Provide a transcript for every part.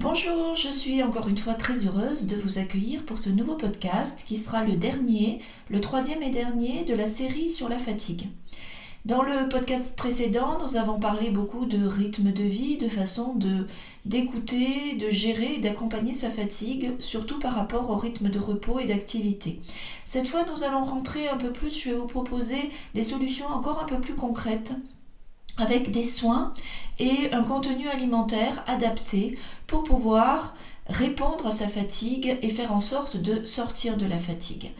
Bonjour, je suis encore une fois très heureuse de vous accueillir pour ce nouveau podcast qui sera le dernier, le troisième et dernier de la série sur la fatigue. Dans le podcast précédent, nous avons parlé beaucoup de rythme de vie, de façon de d'écouter, de gérer et d'accompagner sa fatigue, surtout par rapport au rythme de repos et d'activité. Cette fois, nous allons rentrer un peu plus, je vais vous proposer des solutions encore un peu plus concrètes avec des soins et un contenu alimentaire adapté pour pouvoir répondre à sa fatigue et faire en sorte de sortir de la fatigue.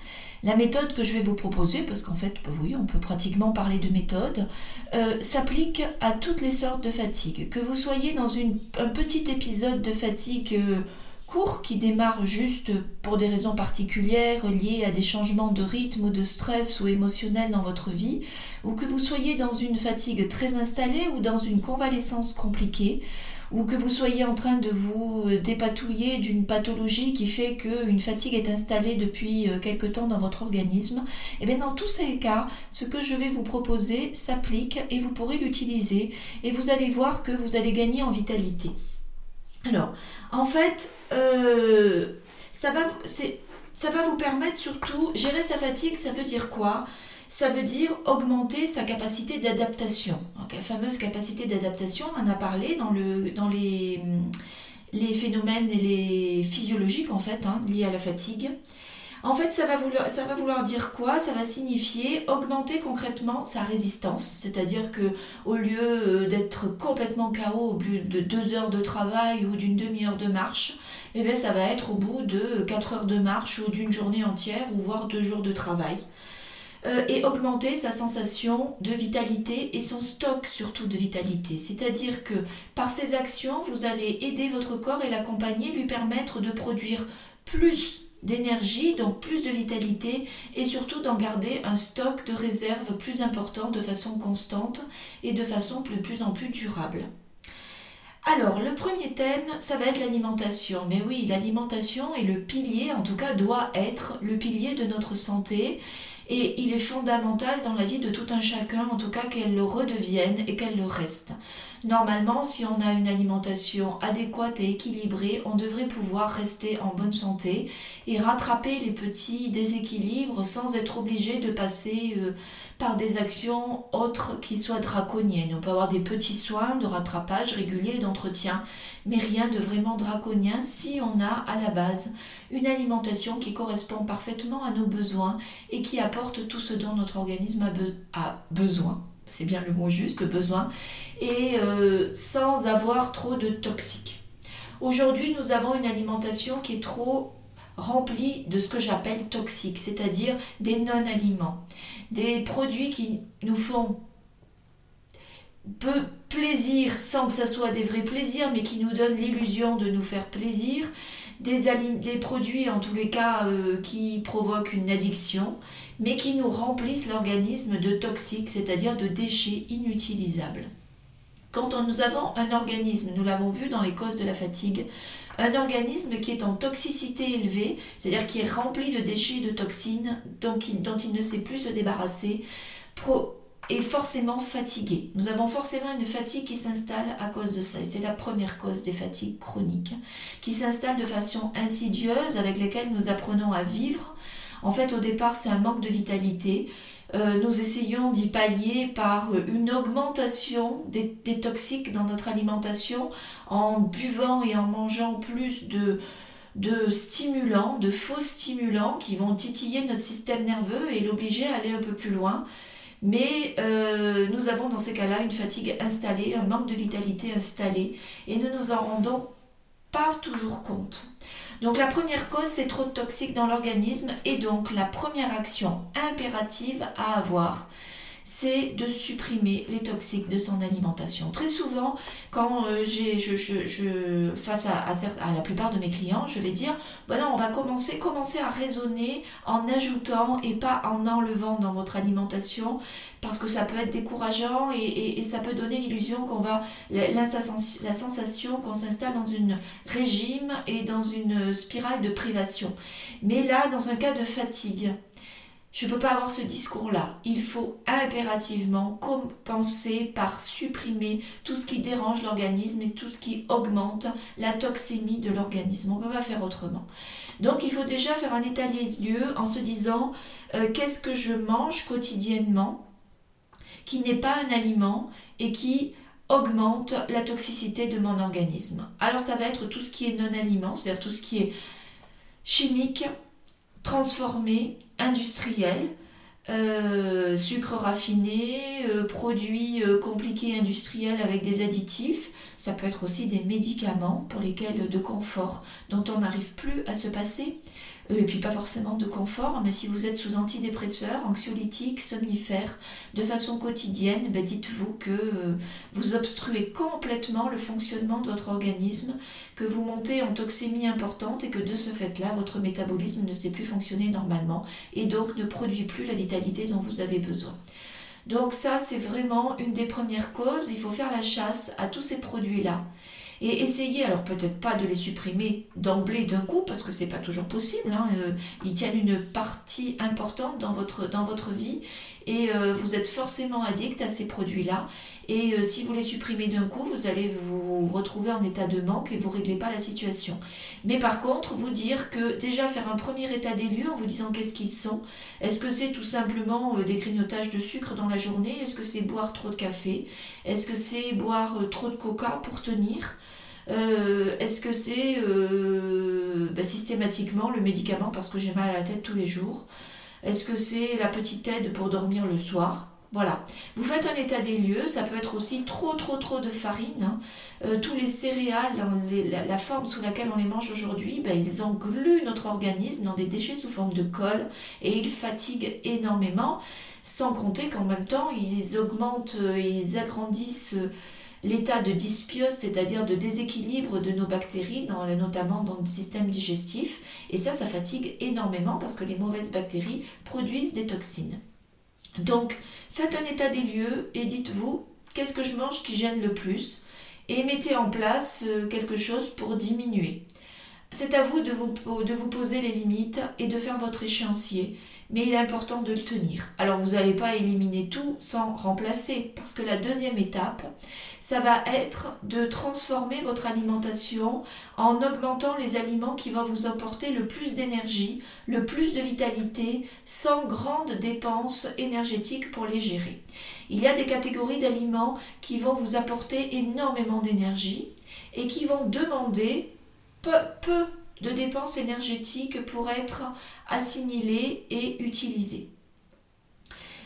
La méthode que je vais vous proposer, parce qu'en fait, bah oui, on peut pratiquement parler de méthode, euh, s'applique à toutes les sortes de fatigue. Que vous soyez dans un petit épisode de fatigue euh, court qui démarre juste pour des raisons particulières liées à des changements de rythme ou de stress ou émotionnel dans votre vie, ou que vous soyez dans une fatigue très installée ou dans une convalescence compliquée, ou que vous soyez en train de vous dépatouiller d'une pathologie qui fait qu'une fatigue est installée depuis euh, quelque temps dans votre organisme, et eh bien dans tous ces cas, ce que je vais vous proposer s'applique et vous pourrez l'utiliser et vous allez voir que vous allez gagner en vitalité. Alors, en fait, euh, ça, va, ça va vous permettre surtout, gérer sa fatigue, ça veut dire quoi? Ça veut dire augmenter sa capacité d'adaptation. la fameuse capacité d'adaptation, on en a parlé dans, le, dans les, les phénomènes et les physiologiques en fait, hein, liés à la fatigue. En fait, ça va, vouloir, dire quoi? Ça va signifier augmenter concrètement sa résistance, c'est-à-dire que au lieu euh, d'être complètement KO au bout de deux heures de travail ou d'une demi-heure de marche, eh bien, ça va être au bout de quatre heures de marche ou d'une journée entière ou voire deux jours de travail. Euh, et augmenter sa sensation de vitalité et son stock surtout de vitalité. C'est-à-dire que par ces actions, vous allez aider votre corps et l'accompagner, lui permettre de produire plus d'énergie, donc plus de vitalité et surtout d'en garder un stock de réserve plus important de façon constante et de façon de plus en plus durable. Alors, le premier thème, ça va être l'alimentation. Mais oui, l'alimentation est le pilier, en tout cas doit être le pilier de notre santé. Et il est fondamental dans la vie de tout un chacun, en tout cas qu'elle le redevienne et qu'elle le reste. Normalement, si on a une alimentation adéquate et équilibrée, on devrait pouvoir rester en bonne santé et rattraper les petits déséquilibres sans être obligé de passer euh, par des actions autres qui soient draconiennes. On peut avoir des petits soins de rattrapage régulier et d'entretien, mais rien de vraiment draconien si on a à la base une alimentation qui correspond parfaitement à nos besoins et qui apporte tout ce dont notre organisme a besoin c'est bien le mot juste, besoin, et euh, sans avoir trop de toxiques. Aujourd'hui, nous avons une alimentation qui est trop remplie de ce que j'appelle toxique, c'est-à-dire des non-aliments, des produits qui nous font peu plaisir sans que ça soit des vrais plaisirs, mais qui nous donnent l'illusion de nous faire plaisir, des, produits en tous les cas euh, qui provoquent une addiction, mais qui nous remplissent l'organisme de toxiques, c'est-à-dire de déchets inutilisables. Quand nous avons un organisme, nous l'avons vu dans les causes de la fatigue, un organisme qui est en toxicité élevée, c'est-à-dire qui est rempli de déchets, de toxines, dont il, dont il ne sait plus se débarrasser, est forcément fatigué. Nous avons forcément une fatigue qui s'installe à cause de ça. Et c'est la première cause des fatigues chroniques, qui s'installe de façon insidieuse, avec lesquelles nous apprenons à vivre, en fait, au départ, c'est un manque de vitalité. Euh, nous essayons d'y pallier par une augmentation des, toxiques dans notre alimentation en buvant et en mangeant plus de, stimulants, de faux stimulants qui vont titiller notre système nerveux et l'obliger à aller un peu plus loin. Mais euh, nous avons dans ces cas-là une fatigue installée, un manque de vitalité installé et nous nous en rendons pas toujours compte. Donc la première cause, c'est trop de toxiques dans l'organisme et donc la première action impérative à avoir, c'est de supprimer les toxiques de son alimentation. Très souvent, quand euh, j'ai, je, je, face à, à, la plupart de mes clients, je vais dire, voilà, on va commencer, commencer à raisonner en ajoutant et pas en enlevant dans votre alimentation, parce que ça peut être décourageant et, et, ça peut donner l'illusion qu'on va, la, la sensation qu'on s'installe dans une régime et dans une spirale de privation. Mais là, dans un cas de fatigue, je ne peux pas avoir ce discours-là. Il faut impérativement compenser par supprimer tout ce qui dérange l'organisme et tout ce qui augmente la toxémie de l'organisme. On ne peut pas faire autrement. Donc il faut déjà faire un état des lieux en se disant euh, qu'est-ce que je mange quotidiennement qui n'est pas un aliment et qui augmente la toxicité de mon organisme. Alors ça va être tout ce qui est non-aliment, c'est-à-dire tout ce qui est chimique, transformé, industriel, euh, sucre raffiné, euh, produits euh, compliqués industriels avec des additifs. Ça peut être aussi des médicaments pour lesquels de confort dont on n'arrive plus à se passer. Et puis pas forcément de confort, mais si vous êtes sous antidépresseurs, anxiolytiques, somnifères, de façon quotidienne, ben dites-vous que euh, vous obstruez complètement le fonctionnement de votre organisme, que vous montez en toxémie importante et que de ce fait-là, votre métabolisme ne sait plus fonctionner normalement et donc ne produit plus la vitalité dont vous avez besoin. Donc ça, c'est vraiment une des premières causes. Il faut faire la chasse à tous ces produits-là et essayez, alors peut-être pas de les supprimer d'emblée d'un coup, parce que c'est pas toujours possible, hein, euh, ils tiennent une partie importante dans votre, dans votre vie, et euh, vous êtes forcément addict à ces produits-là, et euh, si vous les supprimez d'un coup, vous allez vous retrouver en état de manque et vous ne réglez pas la situation. Mais par contre, vous dire que déjà faire un premier état des lieux en vous disant qu'est-ce qu'ils sont, est-ce que c'est tout simplement des grignotages de sucre dans la journée, est-ce que c'est boire trop de café, est-ce que c'est boire trop de coca pour tenir euh, est-ce que c'est euh, bah, systématiquement le médicament parce que j'ai mal à la tête tous les jours Est-ce que c'est la petite aide pour dormir le soir? Voilà. Vous faites un état des lieux, ça peut être aussi trop trop trop de farine. Hein. Euh, tous les céréales, la, forme sous laquelle on les mange aujourd'hui, ben, ils engluent notre organisme dans des déchets sous forme de colle et ils fatiguent énormément, sans compter qu'en même temps, ils augmentent, ils agrandissent l'état de dysbiose, c'est-à-dire de déséquilibre de nos bactéries, notamment dans le système digestif. Et ça, ça fatigue énormément parce que les mauvaises bactéries produisent des toxines. Donc, faites un état des lieux et dites-vous, qu'est-ce que je mange qui gêne le plus Et mettez en place euh, quelque chose pour diminuer. C'est à vous de vous, de vous poser les limites et de faire votre échéancier mais il est important de le tenir. Alors vous n'allez pas éliminer tout sans remplacer, parce que la deuxième étape, ça va être de transformer votre alimentation en augmentant les aliments qui vont vous apporter le plus d'énergie, le plus de vitalité, sans grande dépense énergétique pour les gérer. Il y a des catégories d'aliments qui vont vous apporter énormément d'énergie et qui vont demander peu, peu de dépenses énergétiques pour être assimilés et utilisés.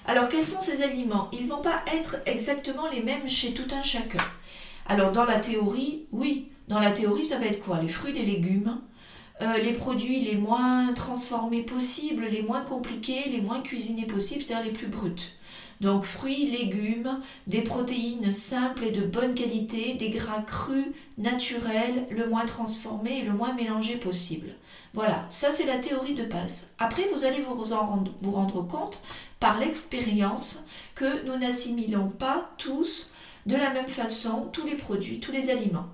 Alors quels sont ces aliments? Ils ne vont pas être exactement les mêmes chez tout un chacun. Alors dans la théorie, oui, dans la théorie ça va être quoi? Les fruits, les légumes, euh, les produits les moins transformés possibles, les moins compliqués, les moins cuisinés possibles, c'est-à-dire les plus bruts. Donc fruits, légumes, des protéines simples et de bonne qualité, des gras crus, naturels, le moins transformés et le moins mélangés possible. Voilà, ça c'est la théorie de base. Après, vous allez vous, en vous rendre compte par l'expérience que nous n'assimilons pas tous de la même façon tous les produits, tous les aliments.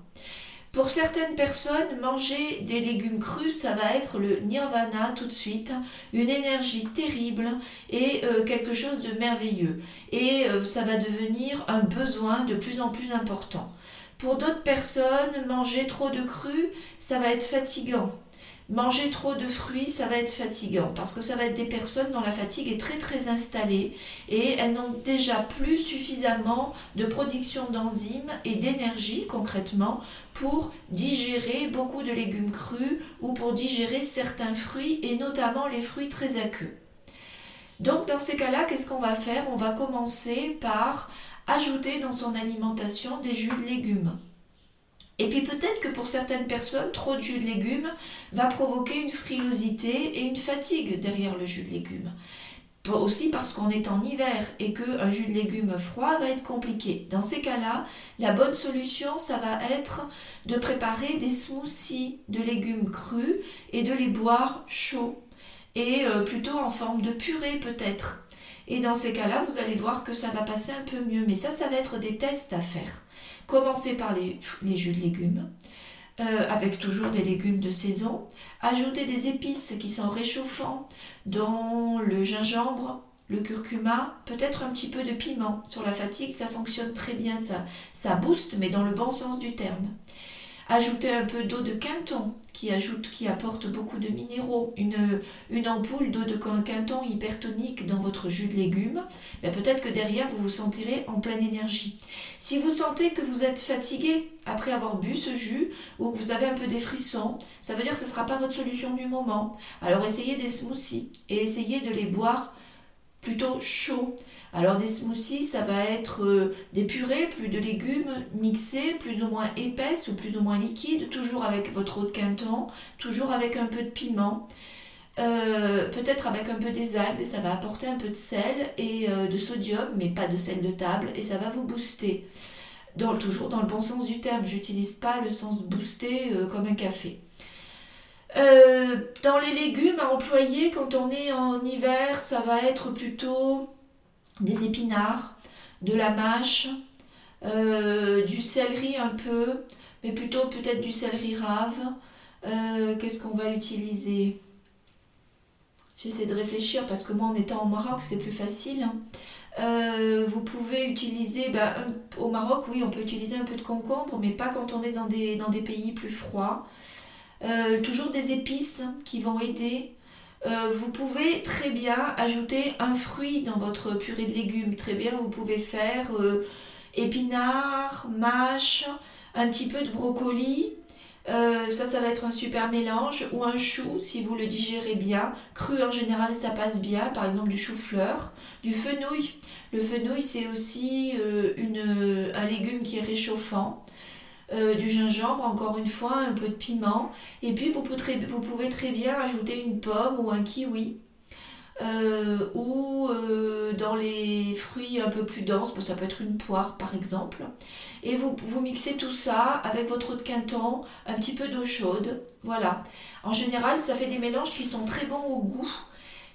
Pour certaines personnes, manger des légumes crus, ça va être le nirvana tout de suite, une énergie terrible et euh, quelque chose de merveilleux. Et euh, ça va devenir un besoin de plus en plus important. Pour d'autres personnes, manger trop de crus, ça va être fatigant. Manger trop de fruits, ça va être fatigant parce que ça va être des personnes dont la fatigue est très très installée et elles n'ont déjà plus suffisamment de production d'enzymes et d'énergie concrètement pour digérer beaucoup de légumes crus ou pour digérer certains fruits et notamment les fruits très aqueux. Donc dans ces cas-là, qu'est-ce qu'on va faire? On va commencer par ajouter dans son alimentation des jus de légumes. Et puis peut-être que pour certaines personnes, trop de jus de légumes va provoquer une frilosité et une fatigue derrière le jus de légumes. Aussi parce qu'on est en hiver et qu'un jus de légumes froid va être compliqué. Dans ces cas-là, la bonne solution, ça va être de préparer des smoothies de légumes crus et de les boire chauds. Et euh, plutôt en forme de purée peut-être. Et dans ces cas-là, vous allez voir que ça va passer un peu mieux. Mais ça, ça va être des tests à faire. Commencez par les, jus de légumes. euh, avec toujours des légumes de saison. Ajoutez des épices qui sont réchauffants, dont le gingembre, le curcuma, peut-être un petit peu de piment. Sur la fatigue, ça fonctionne très bien, ça, ça booste, mais dans le bon sens du terme. Ajoutez un peu d'eau de quinton qui ajoute, qui apporte beaucoup de minéraux. Une, ampoule d'eau de quinton hypertonique dans votre jus de légumes. Ben, peut-être que derrière vous vous sentirez en pleine énergie. Si vous sentez que vous êtes fatigué après avoir bu ce jus ou que vous avez un peu des frissons, ça veut dire que ce ne sera pas votre solution du moment. Alors essayez des smoothies et essayez de les boire plutôt chaud. Alors des smoothies, ça va être euh, des purées, plus de légumes mixés, plus ou moins épaisses ou plus ou moins liquides, toujours avec votre eau de quinton, toujours avec un peu de piment. Euh, peut-être avec un peu des algues, ça va apporter un peu de sel et euh, de sodium, mais pas de sel de table, et ça va vous booster. Toujours dans le bon sens du terme, j'utilise pas le sens booster comme un café. Dans les légumes à employer quand on est en hiver, ça va être plutôt des épinards, de la mâche, euh, du céleri un peu, mais plutôt peut-être du céleri rave. Euh, qu'est-ce qu'on va utiliser? J'essaie de réfléchir parce que moi en étant au Maroc c'est plus facile. Hein. Euh, vous pouvez utiliser, ben, au Maroc oui on peut utiliser un peu de concombre mais pas quand on est dans des pays plus froids. Toujours des épices qui vont aider euh, vous pouvez très bien ajouter un fruit dans votre purée de légumes. Très bien, vous pouvez faire euh, épinards, mâche, un petit peu de brocoli. Euh, ça, ça va être un super mélange. Ou un chou, si vous le digérez bien. Cru, en général, ça passe bien. Par exemple, du chou-fleur. Du fenouil. Le fenouil, c'est aussi un légume qui est réchauffant. Euh, du gingembre, encore une fois, un peu de piment. Et puis vous pouvez, très bien ajouter une pomme ou un kiwi. Euh, ou euh, dans les fruits un peu plus denses, ça peut être une poire par exemple. Et vous, vous mixez tout ça avec votre eau de quinton, un petit peu d'eau chaude. Voilà. En général, ça fait des mélanges qui sont très bons au goût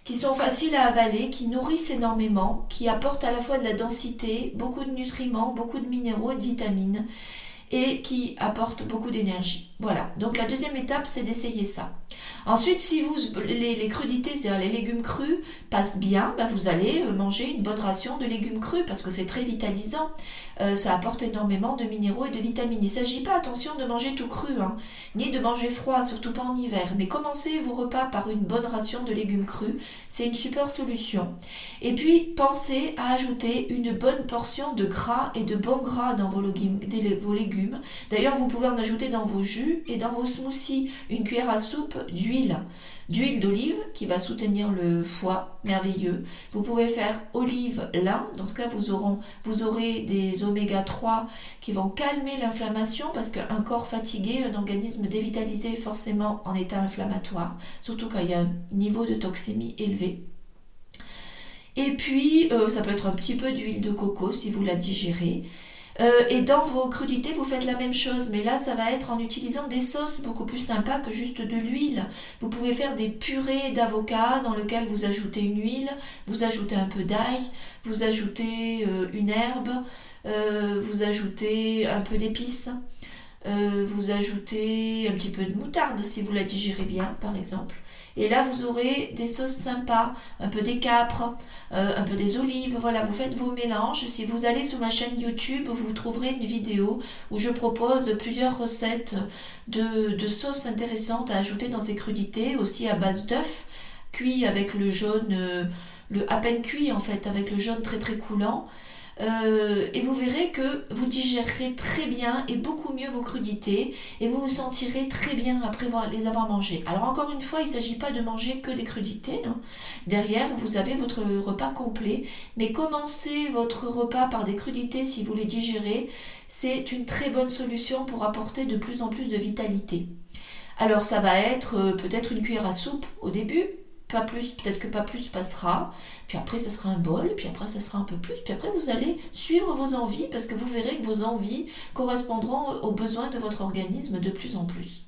qui sont faciles à avaler, qui nourrissent énormément, qui apportent à la fois de la densité, beaucoup de nutriments, beaucoup de minéraux et de vitamines et qui apporte beaucoup d'énergie. Voilà, donc la deuxième étape, c'est d'essayer ça. Ensuite, si vous, les, crudités, c'est-à-dire les légumes crus, passent bien, bah, vous allez euh, manger une bonne ration de légumes crus parce que c'est très vitalisant. Euh, ça apporte énormément de minéraux et de vitamines. Il ne s'agit pas, attention, de manger tout cru, hein, ni de manger froid, surtout pas en hiver. Mais commencez vos repas par une bonne ration de légumes crus. C'est une super solution. Et puis, pensez à ajouter une bonne portion de gras et de bon gras dans vos légumes. D'ailleurs, vous pouvez en ajouter dans vos jus et dans vos smoothies une cuillère à soupe d'huile. D'huile d'olive qui va soutenir le foie, merveilleux. Vous pouvez faire olive lin, dans ce cas vous, aurez, des oméga 3 qui vont calmer l'inflammation parce qu'un corps fatigué, un organisme dévitalisé est forcément en état inflammatoire, surtout quand il y a un niveau de toxémie élevé. Et puis, euh, ça peut être un petit peu d'huile de coco si vous la digérez. Euh, et dans vos crudités, vous faites la même chose, mais là, ça va être en utilisant des sauces beaucoup plus sympas que juste de l'huile. Vous pouvez faire des purées d'avocat dans lesquelles vous ajoutez une huile, vous ajoutez un peu d'ail, vous ajoutez euh, une herbe, euh, vous ajoutez un peu d'épices. vous ajoutez un petit peu de moutarde si vous la digérez bien, par exemple. Et là, vous aurez des sauces sympas, un peu des capres, euh, un peu des olives. Voilà, vous faites vos mélanges. Si vous allez sur ma chaîne YouTube, vous trouverez une vidéo où je propose plusieurs recettes de, sauces intéressantes à ajouter dans ces crudités, aussi à base d'œufs, cuits avec le jaune, euh, le à peine cuit en fait, avec le jaune très très coulant. Euh, et vous verrez que vous digérerez très bien et beaucoup mieux vos crudités et vous vous sentirez très bien après les avoir mangées. Alors encore une fois, il ne s'agit pas de manger que des crudités. Hein. Derrière, vous avez votre repas complet, mais commencez votre repas par des crudités si vous les digérez. C'est une très bonne solution pour apporter de plus en plus de vitalité. Alors ça va être euh, peut-être une cuillère à soupe au début, plus, peut-être que pas plus passera, puis après ça sera un bol, puis après ça sera un peu plus, puis après vous allez suivre vos envies parce que vous verrez que vos envies correspondront aux besoins de votre organisme de plus en plus.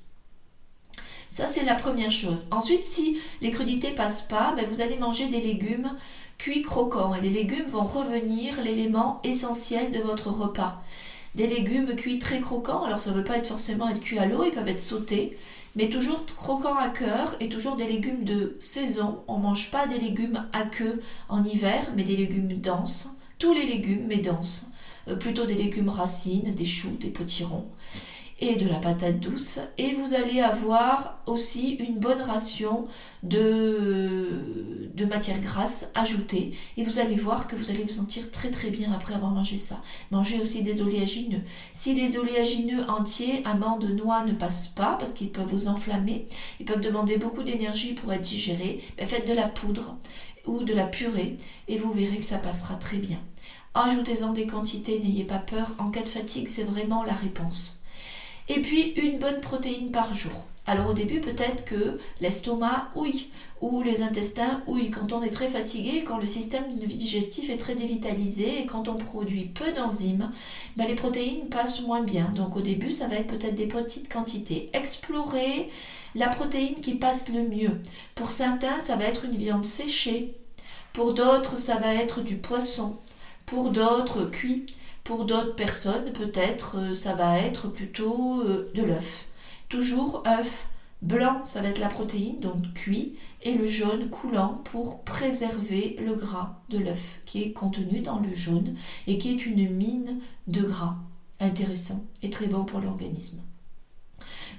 Ça c'est la première chose. Ensuite, si les crudités passent pas, ben, vous allez manger des légumes cuits croquants et les légumes vont revenir l'élément essentiel de votre repas. des légumes cuits très croquants. Alors ça ne veut pas être forcément être cuits à l'eau, ils peuvent être sautés, mais toujours croquants à cœur et toujours des légumes de saison. On ne mange pas des légumes à queue en hiver, mais des légumes denses. Tous les légumes, mais denses. Euh, plutôt des légumes racines, des choux, des potirons et de la patate douce. Et vous allez avoir aussi une bonne ration de, de matière grasse ajoutée. Et vous allez voir que vous allez vous sentir très très bien après avoir mangé ça. Mangez aussi des oléagineux. Si les oléagineux entiers, amandes, noix ne passent pas parce qu'ils peuvent vous enflammer, ils peuvent demander beaucoup d'énergie pour être digérés, ben faites de la poudre ou de la purée et vous verrez que ça passera très bien. Ajoutez-en des quantités, n'ayez pas peur. En cas de fatigue, c'est vraiment la réponse. Et puis une bonne protéine par jour. Alors au début peut-être que l'estomac ouille ou les intestins ouillent quand on est très fatigué, quand le système digestif est très dévitalisé et quand on produit peu d'enzymes, ben les protéines passent moins bien. Donc au début ça va être peut-être des petites quantités. Explorer la protéine qui passe le mieux. Pour certains ça va être une viande séchée. Pour d'autres ça va être du poisson. Pour d'autres cuit. Pour d'autres personnes, peut-être, euh, ça va être plutôt euh, de l'œuf. Toujours œuf blanc, ça va être la protéine, donc cuit, et le jaune coulant pour préserver le gras de l'œuf qui est contenu dans le jaune et qui est une mine de gras intéressant et très bon pour l'organisme.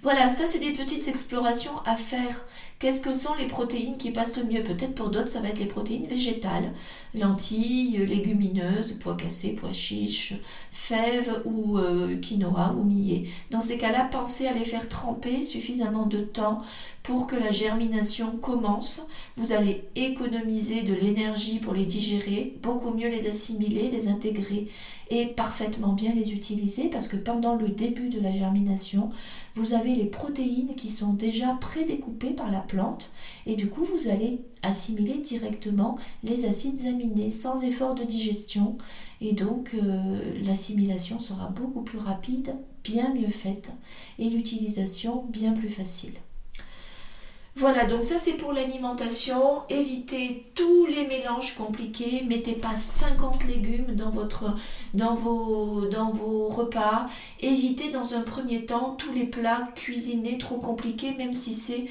Voilà, ça c'est des petites explorations à faire. Qu'est-ce que sont les protéines qui passent le mieux? Peut-être pour d'autres ça va être les protéines végétales, lentilles, légumineuses, pois cassés, pois chiches, fèves ou euh, quinoa ou millet. Dans ces cas-là, pensez à les faire tremper suffisamment de temps pour que la germination commence. Vous allez économiser de l'énergie pour les digérer, beaucoup mieux les assimiler, les intégrer et parfaitement bien les utiliser parce que pendant le début de la germination, vous avez les protéines qui sont déjà prédécoupées par la plante et du coup vous allez assimiler directement les acides aminés sans effort de digestion et donc euh, l'assimilation sera beaucoup plus rapide, bien mieux faite et l'utilisation bien plus facile. Voilà, donc ça c'est pour l'alimentation. Évitez tous les mélanges compliqués. Mettez pas 50 légumes dans, votre, dans, vos, dans vos repas. Évitez dans un premier temps tous les plats cuisinés trop compliqués, même si c'est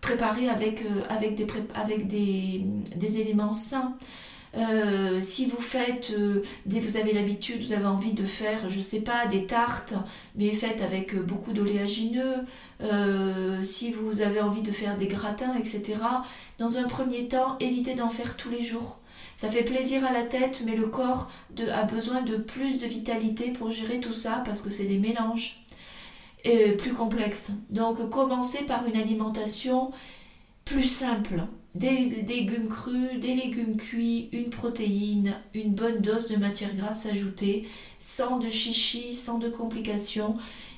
préparé avec, euh, avec, des, avec des, des éléments sains. Euh, si vous faites, euh, vous avez l'habitude, vous avez envie de faire, je sais pas, des tartes, mais faites avec euh, beaucoup d'oléagineux, si vous avez envie de faire des gratins, etc., dans un premier temps, évitez d'en faire tous les jours. Ça fait plaisir à la tête, mais le corps a besoin de plus de vitalité pour gérer tout ça parce que c'est des mélanges plus complexes. Donc commencez par une alimentation plus simple, des légumes crus, des légumes cuits, une protéine, une bonne dose de matière grasse ajoutée, sans de chichi, sans de complications,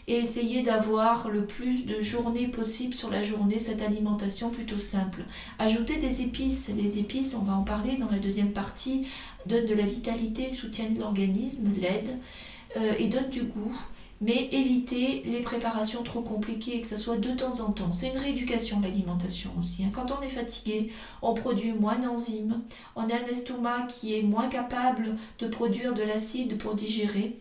et essayez d'avoir le plus de journées possible sur la journée cette alimentation plutôt simple. Ajoutez des épices. Les épices, on va en parler dans la deuxième partie, donnent de la vitalité, soutiennent l'organisme, l'aident euh, et donnent du goût mais éviter les préparations trop compliquées et que ce soit de temps en temps. C'est une rééducation l'alimentation aussi. Hein. Quand on est fatigué, on produit moins d'enzymes, on a un estomac qui est moins capable de produire de l'acide pour digérer.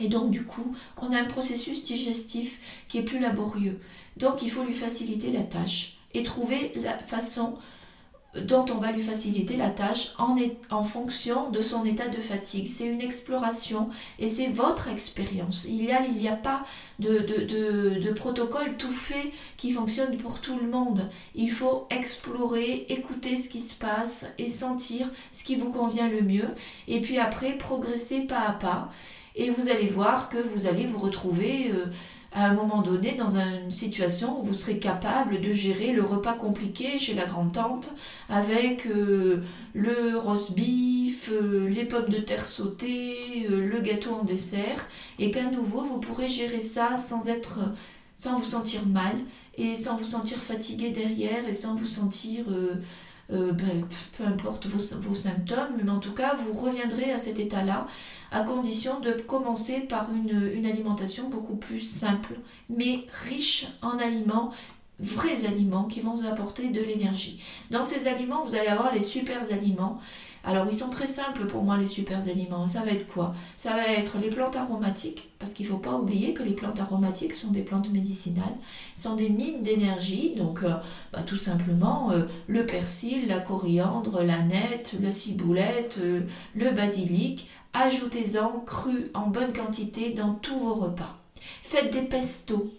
Et donc du coup, on a un processus digestif qui est plus laborieux. Donc il faut lui faciliter la tâche et trouver la façon dont on va lui faciliter la tâche en, fonction de son état de fatigue. C'est une exploration et c'est votre expérience. Il n'y a, a pas de, de, de, protocole tout fait qui fonctionne pour tout le monde. Il faut explorer, écouter ce qui se passe et sentir ce qui vous convient le mieux. Et puis après, progresser pas à pas. Et vous allez voir que vous allez vous retrouver... Euh, à un moment donné dans une situation où vous serez capable de gérer le repas compliqué chez la grand-tante avec euh, le roast beef, euh, les pommes de terre sautées, euh, le gâteau en dessert et qu'à nouveau vous pourrez gérer ça sans être sans vous sentir mal et sans vous sentir fatigué derrière et sans vous sentir euh, ben, peu importe vos, symptômes, mais en tout cas, vous reviendrez à cet état-là à condition de commencer par une, alimentation beaucoup plus simple, mais riche en aliments vrais aliments qui vont vous apporter de l'énergie. Dans ces aliments, vous allez avoir les super aliments Alors ils sont très simples pour moi les super aliments. Ça va être quoi? Ça va être les plantes aromatiques, parce qu'il ne faut pas oublier que les plantes aromatiques sont des plantes médicinales, sont des mines d'énergie, donc euh, bah, tout simplement euh, le persil, la coriandre, la nette, la ciboulette, euh, le basilic. Ajoutez-en cru en bonne quantité dans tous vos repas. Faites des pestos.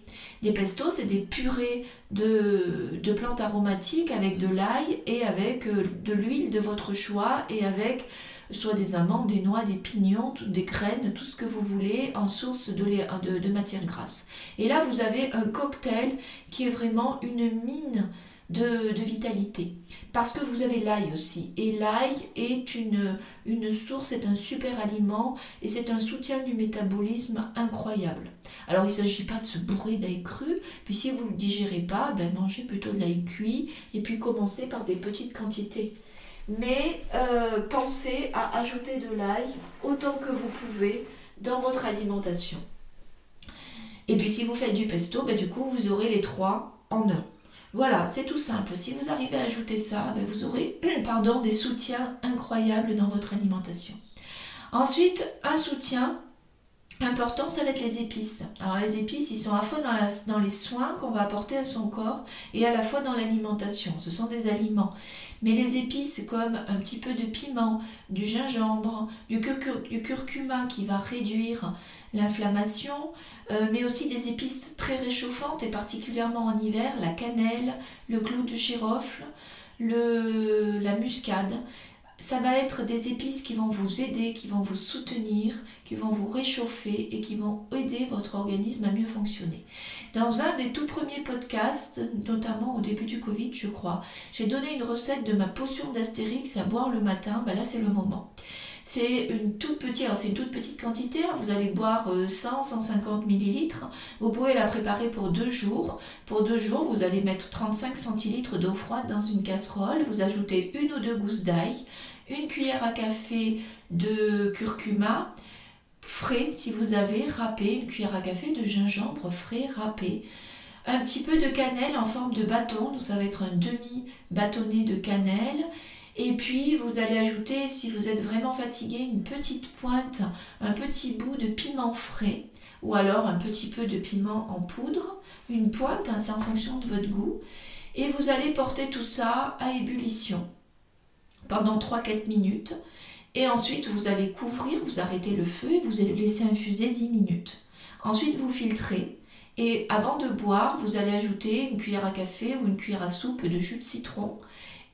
Des pestos, c'est des purées de, plantes aromatiques avec de l'ail et avec euh, de l'huile de votre choix et avec soit des amandes, des noix, des pignons, des graines, tout ce que vous voulez en source de, de, de matière grasse. Et là, vous avez un cocktail qui est vraiment une mine de, vitalité. Parce que vous avez l'ail aussi. Et l'ail est une, une source, c'est un super aliment et c'est un soutien du métabolisme incroyable. Alors il ne s'agit pas de se bourrer d'ail cru, puis si vous ne le digérez pas, ben, mangez plutôt de l'ail cuit et puis commencez par des petites quantités. Mais euh, pensez à ajouter de l'ail autant que vous pouvez dans votre alimentation. Et puis si vous faites du pesto, ben, du coup vous aurez les trois en un. Voilà, c'est tout simple. Si vous arrivez à ajouter ça, ben, vous aurez pardon, des soutiens incroyables dans votre alimentation. Ensuite, un soutien important, ça va être les épices. Alors les épices, ils sont à la fois dans, les soins qu'on va apporter à son corps et à la fois dans l'alimentation. Ce sont des aliments. Mais les épices comme un petit peu de piment, du gingembre, du, curcuma qui va réduire l'inflammation, euh, mais aussi des épices très réchauffantes et particulièrement en hiver, la cannelle, le clou de girofle, le, la muscade ça va être des épices qui vont vous aider, qui vont vous soutenir, qui vont vous réchauffer et qui vont aider votre organisme à mieux fonctionner. Dans un des tout premiers podcasts, notamment au début du Covid, je crois, j'ai donné une recette de ma potion d'astérix à boire le matin. Ben là, c'est le moment. C'est une toute petite, quantité. Hein. Vous allez boire 100-150 euh, millilitres. Vous pouvez la préparer pour deux jours. Pour deux jours, vous allez mettre 35 centilitres d'eau froide dans une casserole. Vous ajoutez une ou deux gousses d'ail, une cuillère à café de curcuma frais si vous avez râpé, une cuillère à café de gingembre frais râpé, un petit peu de cannelle en forme de bâton, donc ça va être un demi bâtonnet de cannelle. Et puis vous allez ajouter, si vous êtes vraiment fatigué, une petite pointe, un petit bout de piment frais, ou alors un petit peu de piment en poudre, une pointe, hein, c'est en fonction de votre goût. Et vous allez porter tout ça à ébullition pendant 3-4 minutes. Et ensuite, vous allez couvrir, vous arrêtez le feu et vous allez laisser infuser 10 minutes. Ensuite, vous filtrez. Et avant de boire, vous allez ajouter une cuillère à café ou une cuillère à soupe de jus de citron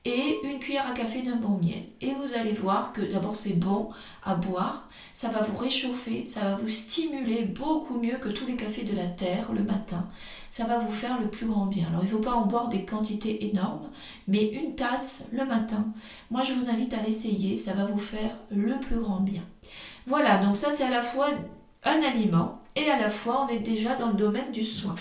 et une cuillère à café d'un bon miel. Et vous allez voir que d'abord c'est bon à boire, ça va vous réchauffer, ça va vous stimuler beaucoup mieux que tous les cafés de la terre le matin. Ça va vous faire le plus grand bien. Alors il ne faut pas en boire des quantités énormes, mais une tasse le matin. Moi je vous invite à l'essayer, ça va vous faire le plus grand bien. Voilà, donc ça c'est à la fois un aliment et à la fois on est déjà dans le domaine du soin.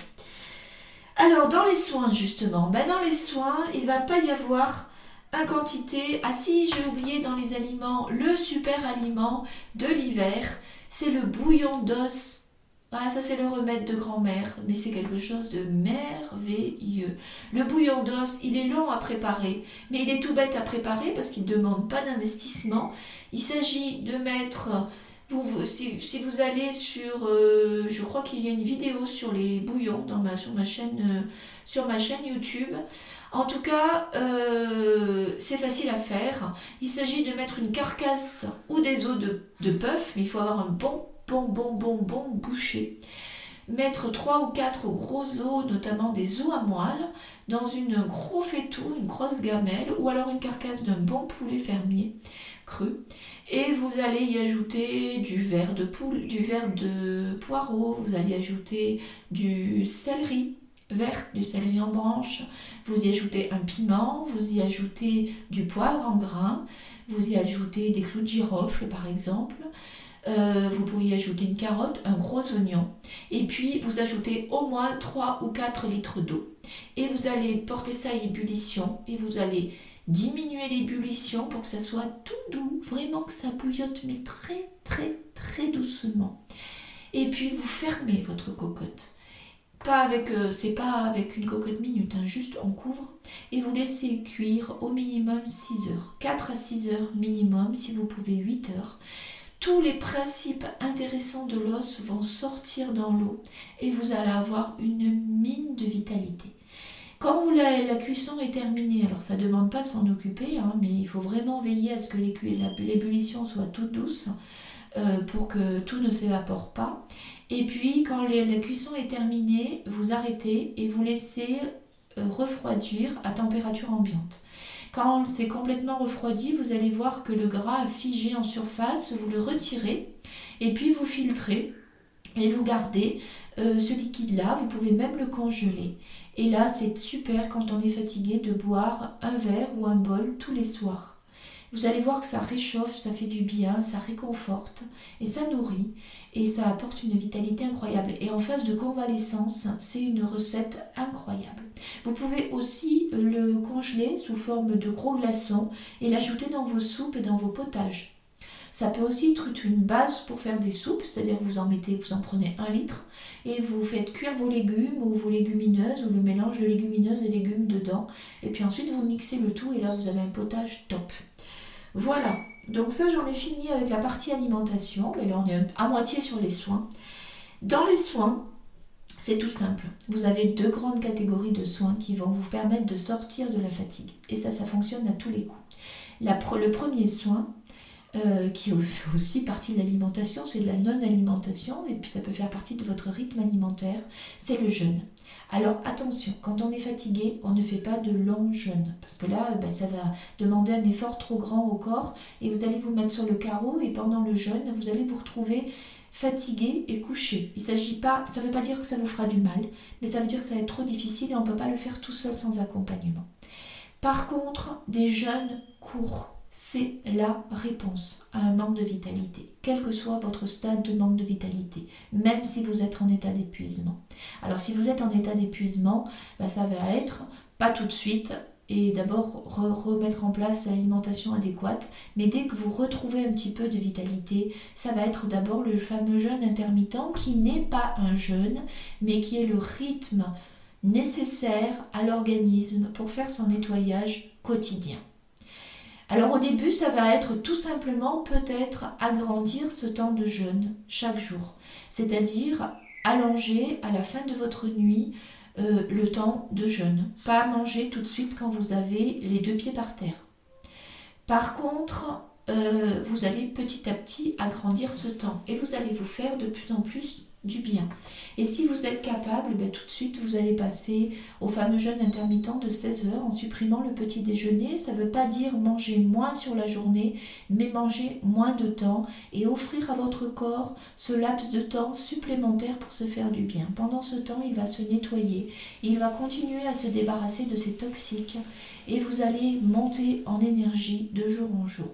Alors, dans les soins, justement, ben, dans les soins, il va pas y avoir un quantité. Ah si, j'ai oublié dans les aliments, le super aliment de l'hiver, c'est le bouillon d'os. Ah, ça c'est le remède de grand-mère, mais c'est quelque chose de merveilleux. Le bouillon d'os, il est long à préparer, mais il est tout bête à préparer parce qu'il ne demande pas d'investissement. Il s'agit de mettre vous, si, vous allez sur, euh, je crois qu'il y a une vidéo sur les bouillons dans ma, sur, ma chaîne, euh, YouTube. En tout cas, euh, c'est facile à faire. Il s'agit de mettre une carcasse ou des os de, de bœuf, mais il faut avoir un bon, bon, bon, bon, bon boucher. Mettre trois ou quatre gros os, notamment des os à moelle, dans une gros faitout, une grosse gamelle, ou alors une carcasse d'un bon poulet fermier Et vous allez y ajouter du verre de poule, du verre de poireau, vous allez ajouter du céleri vert, du céleri en branche, vous y ajoutez un piment, vous y ajoutez du poivre en grains, vous y ajoutez des clous de girofle par exemple. Euh, vous pouvez y ajouter une carotte, un gros oignon, et puis vous ajoutez au moins 3 ou 4 litres d'eau. Et vous allez porter ça à ébullition et vous allez diminuer l'ébullition pour que ça soit tout doux, vraiment que ça bouillotte, mais très très très doucement. Et puis vous fermez votre cocotte. pas avec, euh, c'est pas avec une cocotte minute, hein, juste on couvre et vous laissez cuire au minimum 6 heures. 4 à 6 heures minimum, si vous pouvez 8 heures. Tous les principes intéressants de l'os vont sortir dans l'eau et vous allez avoir une mine de vitalité. Quand la, cuisson est terminée, alors ça ne demande pas de s'en occuper, hein, mais il faut vraiment veiller à ce que l'ébullition soit toute douce euh, pour que tout ne s'évapore pas. Et puis quand la cuisson est terminée, vous arrêtez et vous laissez euh, refroidir à température ambiante. Quand c'est complètement refroidi, vous allez voir que le gras a figé en surface, vous le retirez et puis vous filtrez et vous gardez euh, ce liquide-là. Vous pouvez même le congeler. Et là, c'est super quand on est fatigué de boire un verre ou un bol tous les soirs. Vous allez voir que ça réchauffe, ça fait du bien, ça réconforte et ça nourrit et ça apporte une vitalité incroyable. Et en phase de convalescence, c'est une recette incroyable. Vous pouvez aussi le congeler sous forme de gros glaçons et l'ajouter dans vos soupes et dans vos potages. Ça peut aussi être une base pour faire des soupes, c'est-à-dire que vous en mettez, vous en prenez un litre et vous faites cuire vos légumes ou vos légumineuses ou le mélange de légumineuses et légumes dedans. Et puis ensuite vous mixez le tout et là vous avez un potage top. Voilà, donc ça j'en ai fini avec la partie alimentation, mais là on est à moitié sur les soins. Dans les soins, c'est tout simple. Vous avez deux grandes catégories de soins qui vont vous permettre de sortir de la fatigue. Et ça, ça fonctionne à tous les coups. le premier soin, euh, qui fait aussi partie de l'alimentation, c'est de la non-alimentation, et puis ça peut faire partie de votre rythme alimentaire, c'est le jeûne. Alors attention, quand on est fatigué, on ne fait pas de long jeûne, parce que là, ben, ça va demander un effort trop grand au corps, et vous allez vous mettre sur le carreau, et pendant le jeûne, vous allez vous retrouver fatigué et couché. Il s'agit pas, ça ne veut pas dire que ça vous fera du mal, mais ça veut dire que ça va être trop difficile et on ne peut pas le faire tout seul sans accompagnement. Par contre, des jeûnes courts, c'est la réponse à un manque de vitalité, quel que soit votre stade de manque de vitalité, même si vous êtes en état d'épuisement. Alors si vous êtes en état d'épuisement, bah, ça va être pas tout de suite et d'abord remettre en place l'alimentation adéquate, mais dès que vous retrouvez un petit peu de vitalité, ça va être d'abord le fameux jeûne intermittent qui n'est pas un jeûne, mais qui est le rythme nécessaire à l'organisme pour faire son nettoyage quotidien. Alors au début, ça va être tout simplement peut-être agrandir ce temps de jeûne chaque jour, c'est-à-dire allonger à la fin de votre nuit euh, le temps de jeûne. Pas manger tout de suite quand vous avez les deux pieds par terre. Par contre, euh, vous allez petit à petit agrandir ce temps et vous allez vous faire de plus en plus bien. Et si vous êtes capable, ben, tout de suite, vous allez passer au fameux jeûne intermittent de 16 heures en supprimant le petit déjeuner. Ça ne veut pas dire manger moins sur la journée, mais manger moins de temps et offrir à votre corps ce laps de temps supplémentaire pour se faire du bien. Pendant ce temps, il va se nettoyer, il va continuer à se débarrasser de ses toxiques et vous allez monter en énergie de jour en jour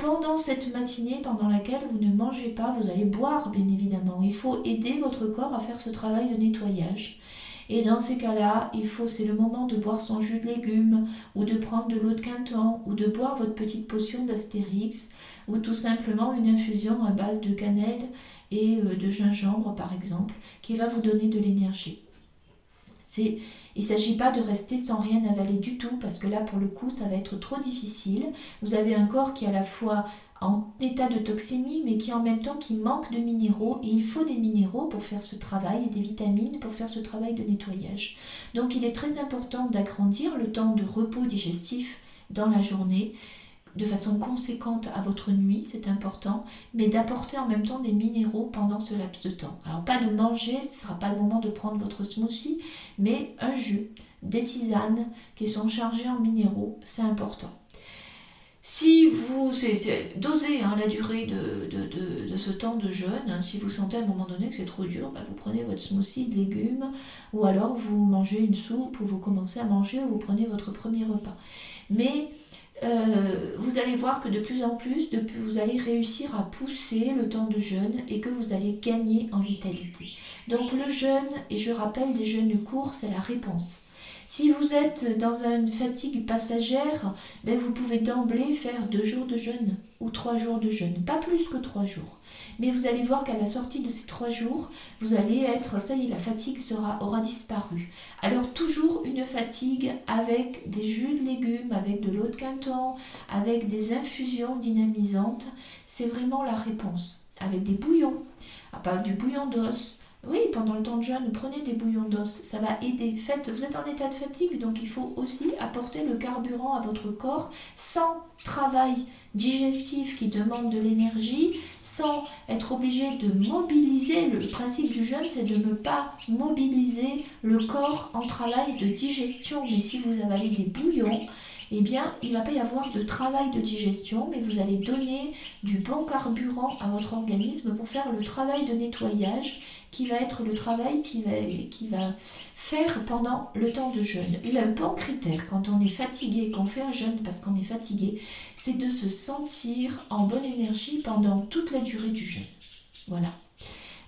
pendant cette matinée pendant laquelle vous ne mangez pas, vous allez boire bien évidemment. Il faut aider votre corps à faire ce travail de nettoyage. Et dans ces cas-là, il faut, c'est le moment de boire son jus de légumes, ou de prendre de l'eau de quinton, ou de boire votre petite potion d'astérix, ou tout simplement une infusion à base de cannelle et euh, de gingembre par exemple, qui va vous donner de l'énergie. Il ne s'agit pas de rester sans rien avaler du tout, parce que là, pour le coup, ça va être trop difficile. Vous avez un corps qui est à la fois en état de toxémie, mais qui en même temps qui manque de minéraux, et il faut des minéraux pour faire ce travail, et des vitamines pour faire ce travail de nettoyage. Donc il est très important d'agrandir le temps de repos digestif dans la journée de façon conséquente à votre nuit, c'est important, mais d'apporter en même temps des minéraux pendant ce laps de temps. Alors pas de manger, ce ne sera pas le moment de prendre votre smoothie, mais un jus, des tisanes qui sont chargées en minéraux, c'est important. Si vous, c'est dosez hein, la durée de, ce temps de jeûne, hein. si vous sentez à un moment donné que c'est trop dur, bah, vous prenez votre smoothie de légumes, ou alors vous mangez une soupe, ou vous commencez à manger, ou vous prenez votre premier repas. Mais euh, vous allez voir que de plus en plus, vous allez réussir à pousser le temps de jeûne et que vous allez gagner en vitalité. Donc le jeûne, et je rappelle des jeûnes courts, c'est la réponse. Si vous êtes dans une fatigue passagère, ben vous pouvez d'emblée faire deux jours de jeûne. ou trois jours de jeûne, pas plus que trois jours. Mais vous allez voir qu'à la sortie de ces trois jours, vous allez être, ça y est, la fatigue sera, aura disparu. Alors toujours une fatigue avec des jus de légumes, avec de l'eau de quinton, avec des infusions dynamisantes, c'est vraiment la réponse. Avec des bouillons, à part du bouillon d'os, oui, pendant le temps de jeûne, prenez des bouillons d'os, ça va aider. Faites, vous êtes en état de fatigue, donc il faut aussi apporter le carburant à votre corps sans travail digestif qui demande de l'énergie, sans être obligé de mobiliser. Le principe du jeûne, c'est de ne pas mobiliser le corps en travail de digestion. Mais si vous avalez des bouillons, eh bien, il ne va pas y avoir de travail de digestion, mais vous allez donner du bon carburant à votre organisme pour faire le travail de nettoyage qui va être le travail qui va, qui va faire pendant le temps de jeûne. Le bon critère quand on est fatigué, qu'on fait un jeûne parce qu'on est fatigué, c'est de se sentir en bonne énergie pendant toute la durée du jeûne. Voilà.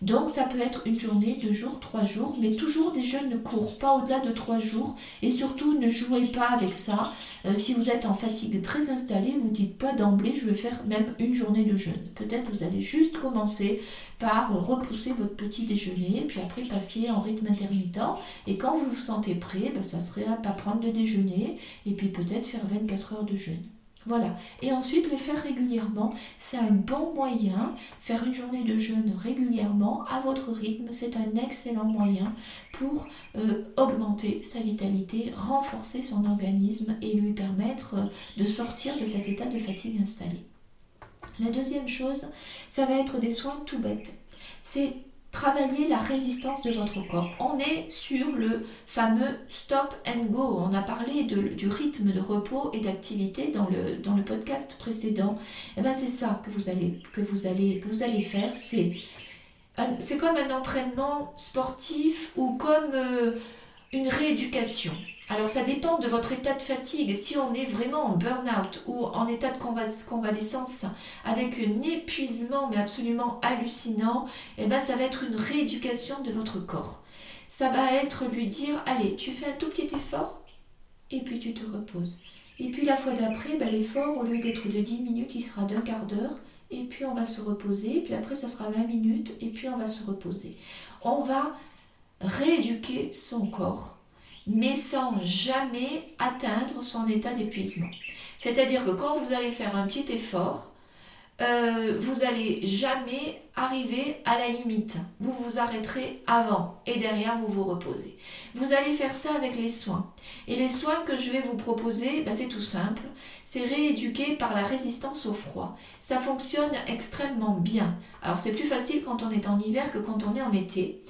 Donc ça peut être une journée, deux jours, trois jours, mais toujours des jeûnes courts, pas au-delà de trois jours. Et surtout, ne jouez pas avec ça. Euh, si vous êtes en fatigue très installée, vous dites pas d'emblée, je vais faire même une journée de jeûne. Peut-être vous allez juste commencer par repousser votre petit déjeuner, puis après passer en rythme intermittent. Et quand vous vous sentez prêt, ben, ça serait à pas prendre le déjeuner, et puis peut-être faire 24 heures de jeûne. Voilà. Et ensuite, les faire régulièrement, c'est un bon moyen. Faire une journée de jeûne régulièrement à votre rythme, c'est un excellent moyen pour euh, augmenter sa vitalité, renforcer son organisme et lui permettre euh, de sortir de cet état de fatigue installé. La deuxième chose, ça va être des soins tout bêtes. C'est travailler la résistance de votre corps. On est sur le fameux stop and go. On a parlé du rythme de repos et d'activité dans le, podcast précédent. Et eh ben c'est ça que vous allez, que vous allez, que vous allez faire. C'est, c'est comme un entraînement sportif ou comme euh, une rééducation. Alors ça dépend de votre état de fatigue. Si on est vraiment en burn-out ou en état de convalescence avec un épuisement mais absolument hallucinant, eh ben ça va être une rééducation de votre corps. Ça va être lui dire allez, tu fais un tout petit effort et puis tu te reposes. Et puis la fois d'après, ben, l'effort, au lieu d'être de 10 minutes, il sera d'un quart d'heure. Et puis on va se reposer. Et puis après, ça sera 20 minutes. Et puis on va se reposer. On va rééduquer son corps mais sans jamais atteindre son état d'épuisement. C'est-à-dire que quand vous allez faire un petit effort, euh, vous n'allez jamais arriver à la limite. Vous vous arrêterez avant et derrière vous vous reposez. Vous allez faire ça avec les soins. Et les soins que je vais vous proposer, ben, c'est tout simple. C'est rééduquer par la résistance au froid. Ça fonctionne extrêmement bien. Alors c'est plus facile quand on est en hiver que quand on est en été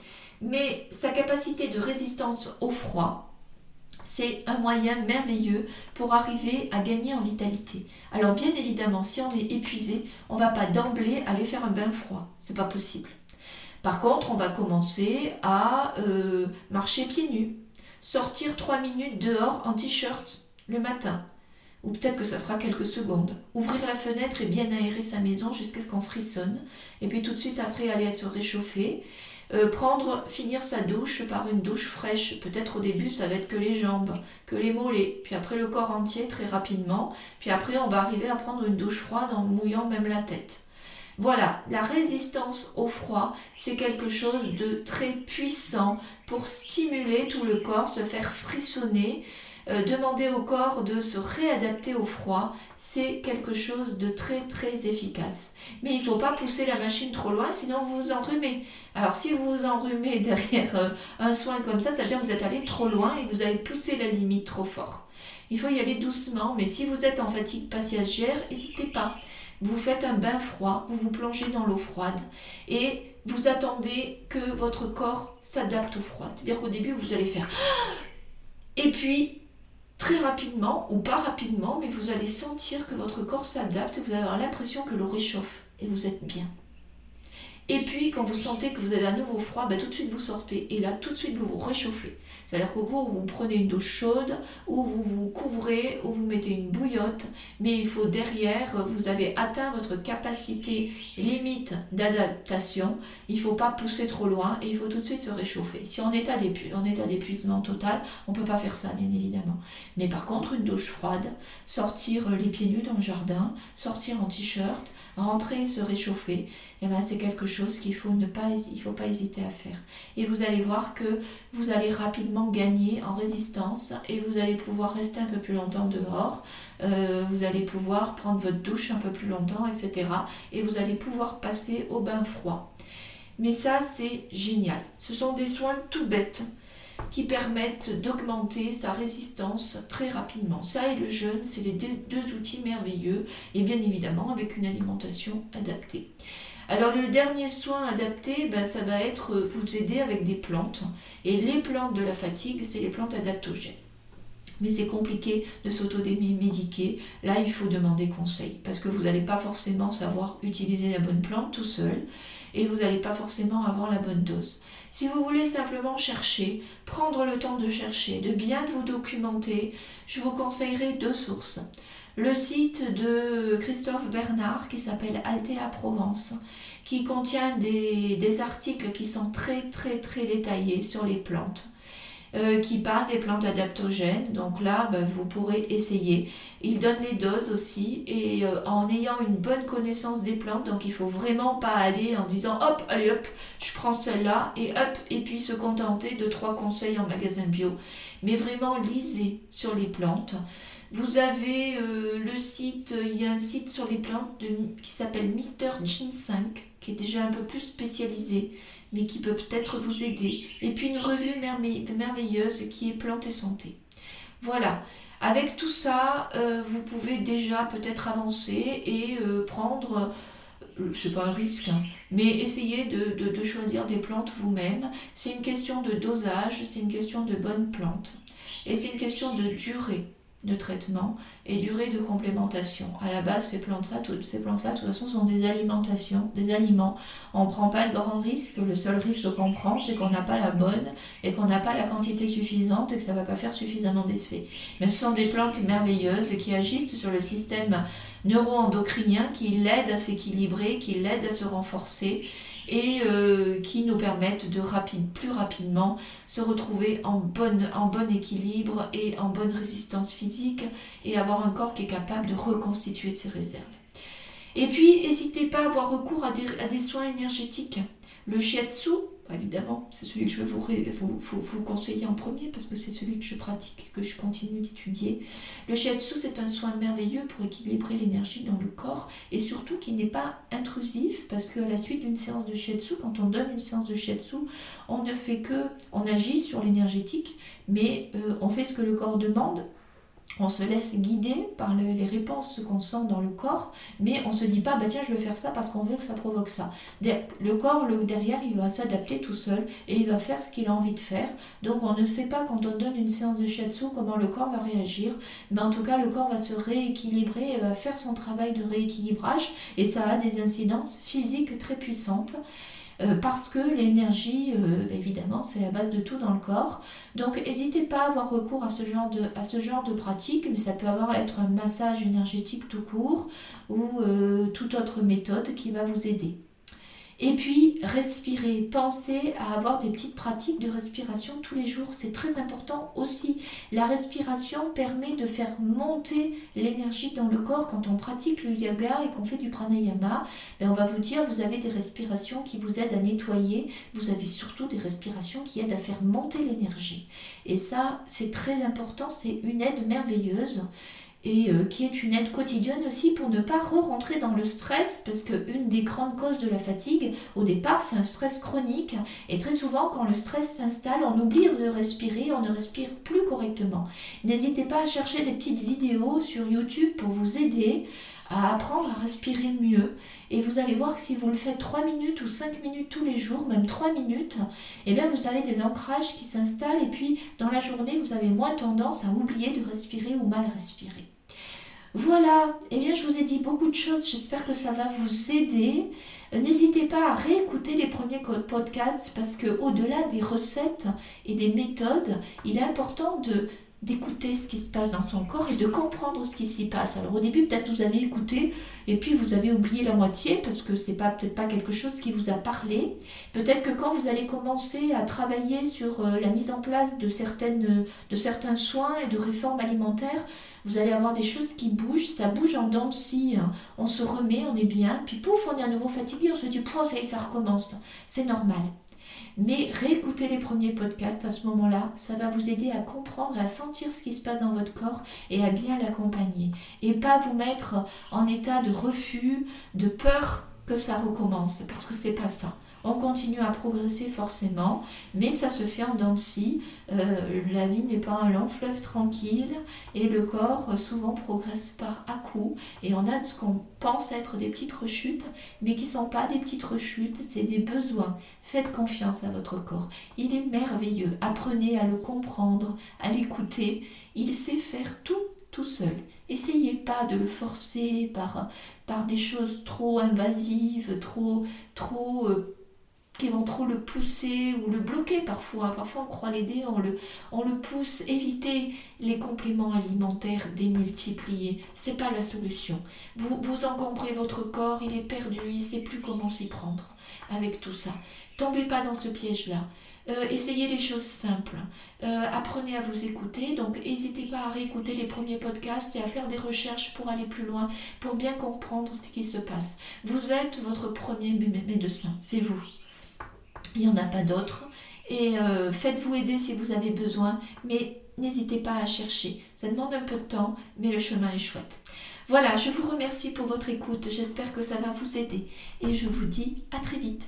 mais sa capacité de résistance au froid, c'est un moyen merveilleux pour arriver à gagner en vitalité. Alors bien évidemment, si on est épuisé, on va pas d'emblée aller faire un bain froid, c'est pas possible. Par contre, on va commencer à euh, marcher pieds nus, sortir trois minutes dehors en t-shirt le matin, ou peut-être que ça sera quelques secondes. Ouvrir la fenêtre et bien aérer sa maison jusqu'à ce qu'on frissonne, et puis tout de suite après aller se réchauffer euh, prendre, finir sa douche par une douche fraîche. Peut-être au début, ça va être que les jambes, que les mollets, puis après le corps entier très rapidement. Puis après, on va arriver à prendre une douche froide en mouillant même la tête. Voilà, la résistance au froid, c'est quelque chose de très puissant pour stimuler tout le corps, se faire frissonner, euh, demander au corps de se réadapter au froid, c'est quelque chose de très très efficace. Mais il ne faut pas pousser la machine trop loin, sinon vous vous enrhumez. Alors si vous vous enrhumez derrière euh, un soin comme ça, ça veut dire que vous êtes allé trop loin et que vous avez poussé la limite trop fort. Il faut y aller doucement, mais si vous êtes en fatigue passagère, n'hésitez pas. Vous faites un bain froid, vous vous plongez dans l'eau froide et vous attendez que votre corps s'adapte au froid. C'est-à-dire qu'au début, vous allez faire et puis très rapidement ou pas rapidement, mais vous allez sentir que votre corps s'adapte, vous allez avoir l'impression que l'eau réchauffe et vous êtes bien. Et puis, quand vous sentez que vous avez à nouveau froid, ben, tout de suite vous sortez. Et là, tout de suite, vous vous réchauffez. C'est-à-dire que vous, vous prenez une douche chaude, ou vous vous couvrez, ou vous mettez une bouillotte. Mais il faut derrière, vous avez atteint votre capacité limite d'adaptation. Il ne faut pas pousser trop loin et il faut tout de suite se réchauffer. Si on est en état d'épuisement total, on ne peut pas faire ça, bien évidemment. Mais par contre, une douche froide, sortir les pieds nus dans le jardin, sortir en t-shirt, rentrer et se réchauffer, eh ben, c'est quelque chose qu'il faut ne pas, faut pas hésiter à faire. Et vous allez voir que vous allez rapidement gagner en résistance et vous allez pouvoir rester un peu plus longtemps dehors. Euh, vous allez pouvoir prendre votre douche un peu plus longtemps, etc. Et vous allez pouvoir passer au bain froid. Mais ça, c'est génial. Ce sont des soins tout bêtes qui permettent d'augmenter sa résistance très rapidement. Ça et le jeûne, c'est les deux outils merveilleux et bien évidemment avec une alimentation adaptée. Alors le dernier soin adapté, ben, ça va être euh, vous aider avec des plantes. Et les plantes de la fatigue, c'est les plantes adaptogènes. Mais c'est compliqué de s'auto-médiquer. Là, il faut demander conseil parce que vous n'allez pas forcément savoir utiliser la bonne plante tout seul et vous n'allez pas forcément avoir la bonne dose. Si vous voulez simplement chercher, prendre le temps de chercher, de bien vous documenter, je vous conseillerais deux sources. Le site de Christophe Bernard qui s'appelle Altea Provence, qui contient des, des articles qui sont très très très détaillés sur les plantes. Euh, qui parle des plantes adaptogènes. Donc là, ben, vous pourrez essayer. Il donne les doses aussi et euh, en ayant une bonne connaissance des plantes, donc il faut vraiment pas aller en disant hop, allez hop, je prends celle-là et hop, et puis se contenter de trois conseils en magasin bio. Mais vraiment lisez sur les plantes. Vous avez euh, le site, il y a un site sur les plantes qui s'appelle Mister Ginseng, qui est déjà un peu plus spécialisé mais qui peut peut-être vous aider. Et puis une revue merveilleuse qui est Plante et Santé. Voilà. Avec tout ça, euh, vous pouvez déjà peut-être avancer et euh, prendre, euh, c'est pas un risque, hein, mais essayer de choisir des plantes vous-même. C'est une question de dosage, c'est une question de bonnes plantes. Et c'est une question de durée de traitement et durée de complémentation. À la base, ces plantes-là, ces plantes-là, de toute façon, sont des alimentations, des aliments. On ne prend pas de grands risques. Le seul risque qu'on prend, c'est qu'on n'a pas la bonne et qu'on n'a pas la quantité suffisante et que ça ne va pas faire suffisamment d'effet. Mais ce sont des plantes merveilleuses qui agissent sur le système neuro-endocrinien, qui l'aident à s'équilibrer, qui l'aident à se renforcer et euh, qui nous permettent de plus rapidement se retrouver en bon, en bon équilibre et en bonne résistance physique et avoir un corps qui est capable de reconstituer ses réserves. Et puis, n'hésitez pas à avoir recours à des, à des soins énergétiques. Le shiatsu, évidemment, c'est celui que je vais vous, conseiller en premier parce que c'est celui que je pratique, que je continue d'étudier. Le shiatsu, c'est un soin merveilleux pour équilibrer l'énergie dans le corps et surtout qui n'est pas intrusif parce qu'à la suite d'une séance de shiatsu, quand on donne une séance de shiatsu, on ne fait que, on agit sur l'énergétique, mais euh, on fait ce que le corps demande on se laisse guider par les réponses qu'on sent dans le corps, mais on ne se dit pas, bah tiens, je vais faire ça parce qu'on veut que ça provoque ça. Le corps, derrière, il va s'adapter tout seul et il va faire ce qu'il a envie de faire. Donc on ne sait pas quand on donne une séance de shiatsu comment le corps va réagir, mais en tout cas, le corps va se rééquilibrer et va faire son travail de rééquilibrage et ça a des incidences physiques très puissantes. Euh, parce que l'énergie, euh, bah, évidemment, c'est la base de tout dans le corps. Donc, n'hésitez pas à avoir recours à ce, genre de, à ce genre de pratique, mais ça peut avoir être un massage énergétique tout court ou euh, toute autre méthode qui va vous aider. Et puis, respirer. Pensez à avoir des petites pratiques de respiration tous les jours. C'est très important aussi. La respiration permet de faire monter l'énergie dans le corps. Quand on pratique le yoga et qu'on fait du pranayama, ben on va vous dire, vous avez des respirations qui vous aident à nettoyer. Vous avez surtout des respirations qui aident à faire monter l'énergie. Et ça, c'est très important. C'est une aide merveilleuse et euh, qui est une aide quotidienne aussi pour ne pas re-rentrer dans le stress parce qu'une des grandes causes de la fatigue au départ c'est un stress chronique et très souvent quand le stress s'installe on oublie de respirer, on ne respire plus correctement. N'hésitez pas à chercher des petites vidéos sur YouTube pour vous aider à apprendre à respirer mieux. Et vous allez voir que si vous le faites 3 minutes ou 5 minutes tous les jours, même 3 minutes, eh bien vous avez des ancrages qui s'installent et puis dans la journée, vous avez moins tendance à oublier de respirer ou mal respirer. Voilà, eh bien je vous ai dit beaucoup de choses, j'espère que ça va vous aider. Euh, n'hésitez pas à réécouter les premiers podcasts parce que au-delà des recettes et des méthodes, il est important de d'écouter ce qui se passe dans son corps et de comprendre ce qui s'y passe. Alors au début, peut-être vous avez écouté et puis vous avez oublié la moitié parce que c'est pas peut-être pas quelque chose qui vous a parlé. Peut-être que quand vous allez commencer à travailler sur euh, la mise en place de certaines de certains soins et de réformes alimentaires, vous allez avoir des choses qui bougent, ça bouge en dents de scie, hein. on se remet, on est bien, puis pouf, on est à nouveau fatigué, on se dit, point, ça y est, ça recommence. C'est normal. Mais réécoutez les premiers podcasts à ce moment-là, ça va vous aider à comprendre, à sentir ce qui se passe dans votre corps et à bien l'accompagner. Et pas vous mettre en état de refus, de peur que ça recommence, parce que c'est pas ça on continue à progresser forcément, mais ça se fait en dents de scie. Euh, la vie n'est pas un long fleuve tranquille et le corps euh, souvent progresse par à coups et on a ce qu'on pense être des petites rechutes, mais qui ne sont pas des petites rechutes, c'est des besoins. Faites confiance à votre corps. Il est merveilleux. Apprenez à le comprendre, à l'écouter. Il sait faire tout tout seul. Essayez pas de le forcer par, par des choses trop invasives, trop, trop euh, qui vont trop le pousser ou le bloquer parfois. Parfois on croit l'aider, on le, on le pousse. Évitez les compléments alimentaires démultipliés. C'est pas la solution. Vous, vous encombrez votre corps, il est perdu, il sait plus comment s'y prendre avec tout ça. Tombez pas dans ce piège-là. Euh, essayez les choses simples. Euh, apprenez à vous écouter. Donc, n'hésitez pas à réécouter les premiers podcasts et à faire des recherches pour aller plus loin, pour bien comprendre ce qui se passe. Vous êtes votre premier médecin. C'est vous il n'y en a pas d'autres. Et euh, faites-vous aider si vous avez besoin, mais n'hésitez pas à chercher. Ça demande un peu de temps, mais le chemin est chouette. Voilà, je vous remercie pour votre écoute. J'espère que ça va vous aider. Et je vous dis à très vite.